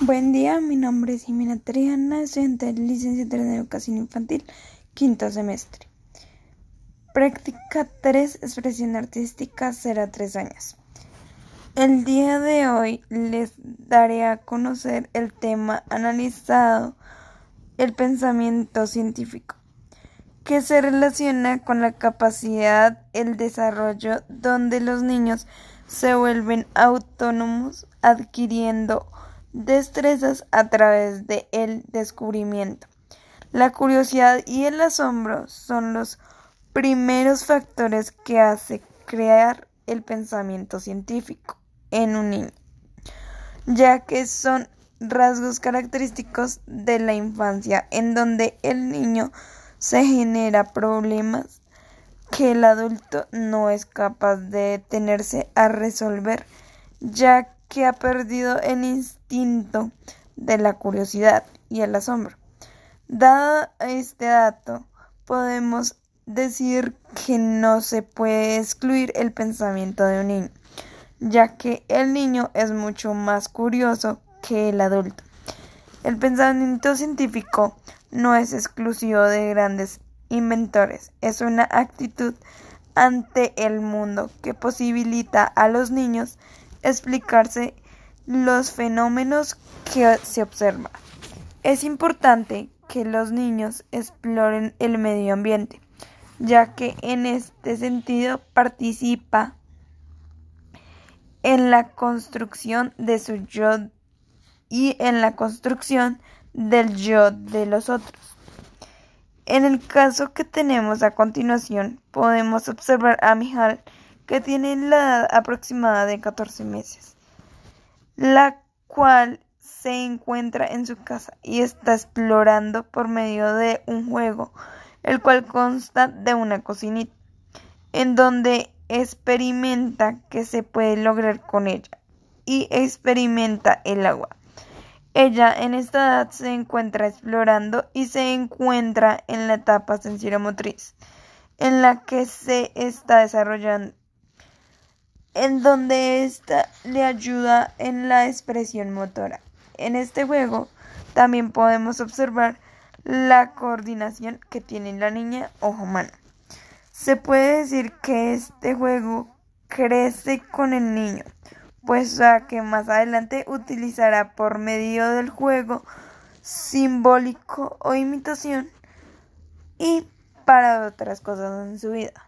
Buen día, mi nombre es Jimena Triana, estudiante de licenciatura en Educación Infantil, quinto semestre. Práctica 3, expresión artística, será 3 años. El día de hoy les daré a conocer el tema analizado, el pensamiento científico, que se relaciona con la capacidad, el desarrollo, donde los niños se vuelven autónomos adquiriendo destrezas a través de el descubrimiento. La curiosidad y el asombro son los primeros factores que hace crear el pensamiento científico en un niño, ya que son rasgos característicos de la infancia en donde el niño se genera problemas que el adulto no es capaz de detenerse a resolver, ya que ha perdido el instinto de la curiosidad y el asombro. Dado este dato, podemos decir que no se puede excluir el pensamiento de un niño, ya que el niño es mucho más curioso que el adulto. El pensamiento científico no es exclusivo de grandes inventores, es una actitud ante el mundo que posibilita a los niños explicarse los fenómenos que se observan. Es importante que los niños exploren el medio ambiente, ya que en este sentido participa en la construcción de su yo y en la construcción del yo de los otros. En el caso que tenemos a continuación, podemos observar a Mijal que tiene la edad aproximada de 14 meses, la cual se encuentra en su casa y está explorando por medio de un juego, el cual consta de una cocinita, en donde experimenta que se puede lograr con ella y experimenta el agua. Ella en esta edad se encuentra explorando y se encuentra en la etapa motriz en la que se está desarrollando en donde ésta le ayuda en la expresión motora. En este juego también podemos observar la coordinación que tiene la niña ojo-mano. Se puede decir que este juego crece con el niño, pues a que más adelante utilizará por medio del juego simbólico o imitación y para otras cosas en su vida.